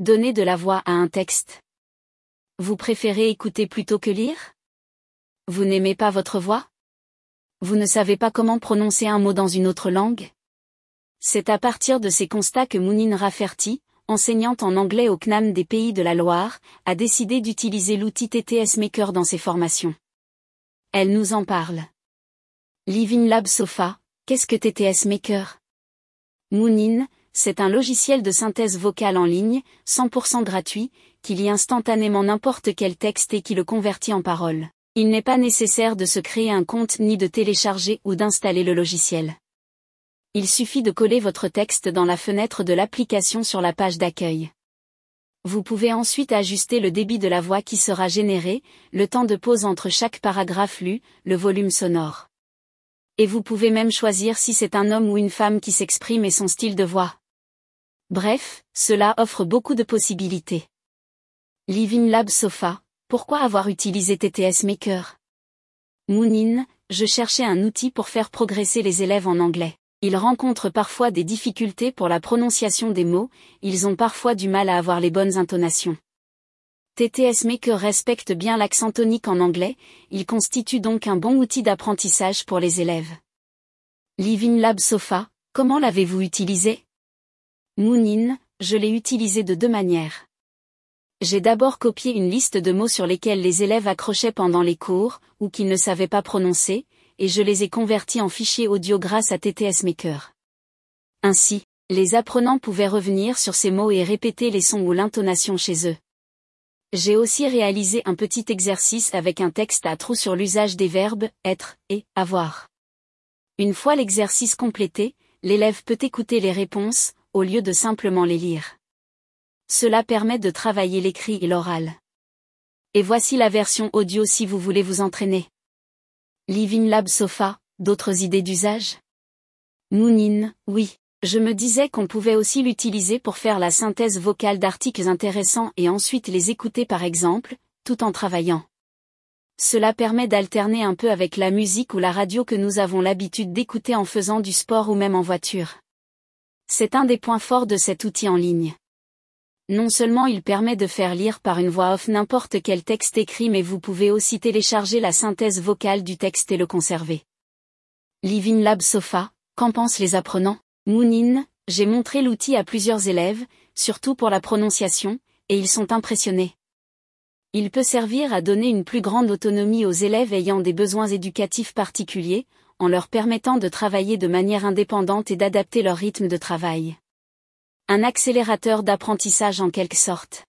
Donner de la voix à un texte. Vous préférez écouter plutôt que lire? Vous n'aimez pas votre voix? Vous ne savez pas comment prononcer un mot dans une autre langue? C'est à partir de ces constats que Mounine Rafferty, enseignante en anglais au CNAM des Pays de la Loire, a décidé d'utiliser l'outil TTS Maker dans ses formations. Elle nous en parle. Living Lab Sofa, qu'est-ce que TTS Maker? Mounine, c'est un logiciel de synthèse vocale en ligne, 100% gratuit, qui lit instantanément n'importe quel texte et qui le convertit en parole. Il n'est pas nécessaire de se créer un compte ni de télécharger ou d'installer le logiciel. Il suffit de coller votre texte dans la fenêtre de l'application sur la page d'accueil. Vous pouvez ensuite ajuster le débit de la voix qui sera généré, le temps de pause entre chaque paragraphe lu, le volume sonore. Et vous pouvez même choisir si c'est un homme ou une femme qui s'exprime et son style de voix. Bref, cela offre beaucoup de possibilités. Living Lab Sofa, pourquoi avoir utilisé TTS Maker? Moonin, je cherchais un outil pour faire progresser les élèves en anglais. Ils rencontrent parfois des difficultés pour la prononciation des mots, ils ont parfois du mal à avoir les bonnes intonations. TTS Maker respecte bien l'accent tonique en anglais, il constitue donc un bon outil d'apprentissage pour les élèves. Living Lab Sofa, comment l'avez-vous utilisé? Moonin, je l'ai utilisé de deux manières. J'ai d'abord copié une liste de mots sur lesquels les élèves accrochaient pendant les cours, ou qu'ils ne savaient pas prononcer, et je les ai convertis en fichiers audio grâce à TTS Maker. Ainsi, les apprenants pouvaient revenir sur ces mots et répéter les sons ou l'intonation chez eux. J'ai aussi réalisé un petit exercice avec un texte à trous sur l'usage des verbes être et avoir. Une fois l'exercice complété, l'élève peut écouter les réponses, au lieu de simplement les lire. Cela permet de travailler l'écrit et l'oral. Et voici la version audio si vous voulez vous entraîner. Living Lab Sofa, d'autres idées d'usage? Moonin, oui. Je me disais qu'on pouvait aussi l'utiliser pour faire la synthèse vocale d'articles intéressants et ensuite les écouter par exemple, tout en travaillant. Cela permet d'alterner un peu avec la musique ou la radio que nous avons l'habitude d'écouter en faisant du sport ou même en voiture. C'est un des points forts de cet outil en ligne. Non seulement il permet de faire lire par une voix off n'importe quel texte écrit mais vous pouvez aussi télécharger la synthèse vocale du texte et le conserver. Living Lab Sofa, qu'en pensent les apprenants? Moonin, j'ai montré l'outil à plusieurs élèves, surtout pour la prononciation, et ils sont impressionnés. Il peut servir à donner une plus grande autonomie aux élèves ayant des besoins éducatifs particuliers, en leur permettant de travailler de manière indépendante et d'adapter leur rythme de travail. Un accélérateur d'apprentissage en quelque sorte.